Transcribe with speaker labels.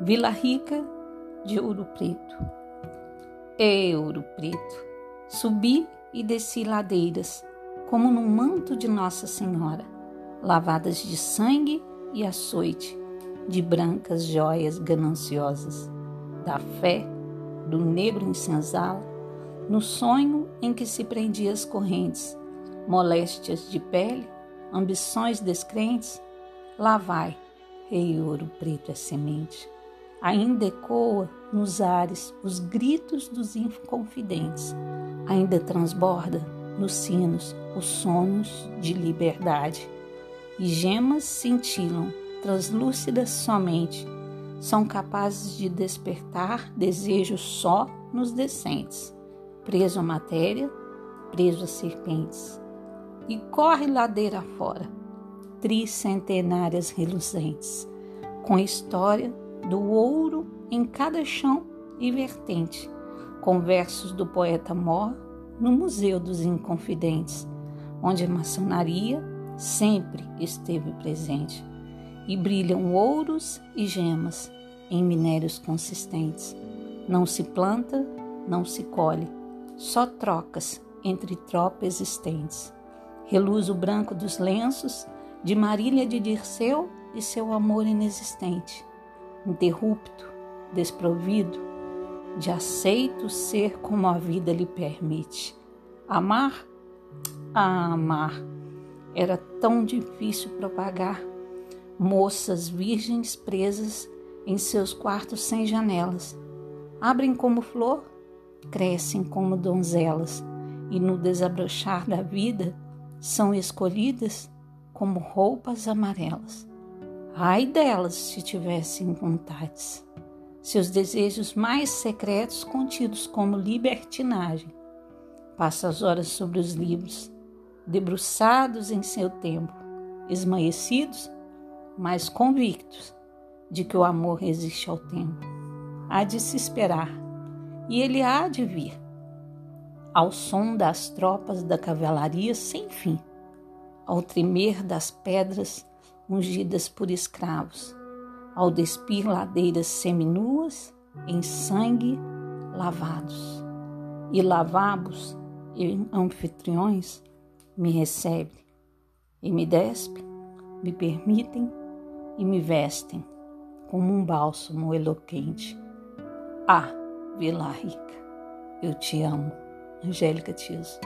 Speaker 1: Vila Rica de Ouro Preto. Ei, Ouro Preto, subi e desci ladeiras, como num manto de Nossa Senhora, lavadas de sangue e açoite, de brancas joias gananciosas, da fé, do negro insensal, no sonho em que se prendia as correntes, moléstias de pele, ambições descrentes, lá vai, rei ouro preto é semente Ainda ecoa nos ares os gritos dos inconfidentes, ainda transborda nos sinos os sonhos de liberdade. E gemas cintilam, translúcidas somente, são capazes de despertar desejos só nos decentes, preso à matéria, preso a serpentes. E corre ladeira fora, tricentenárias reluzentes, com história do ouro em cada chão e vertente, com versos do poeta Mor no Museu dos Inconfidentes, onde a maçonaria sempre esteve presente, e brilham ouros e gemas em minérios consistentes. Não se planta, não se colhe, só trocas entre tropas existentes. Reluz o branco dos lenços de Marília de Dirceu e seu amor inexistente interrupto, desprovido, de aceito ser como a vida lhe permite. Amar? Ah, amar. Era tão difícil propagar. Moças virgens presas em seus quartos sem janelas. Abrem como flor, crescem como donzelas, e no desabrochar da vida são escolhidas como roupas amarelas. Ai delas se tivessem vontades, seus desejos mais secretos contidos como libertinagem. Passa as horas sobre os livros, debruçados em seu tempo, esmaecidos, mas convictos de que o amor resiste ao tempo. Há de se esperar, e ele há de vir, ao som das tropas da cavalaria sem fim, ao tremer das pedras ungidas por escravos, ao despir ladeiras seminuas em sangue lavados. E lavabos e anfitriões me recebem e me despem, me permitem e me vestem como um bálsamo eloquente. Ah, Vila Rica, eu te amo. Angélica Tiso.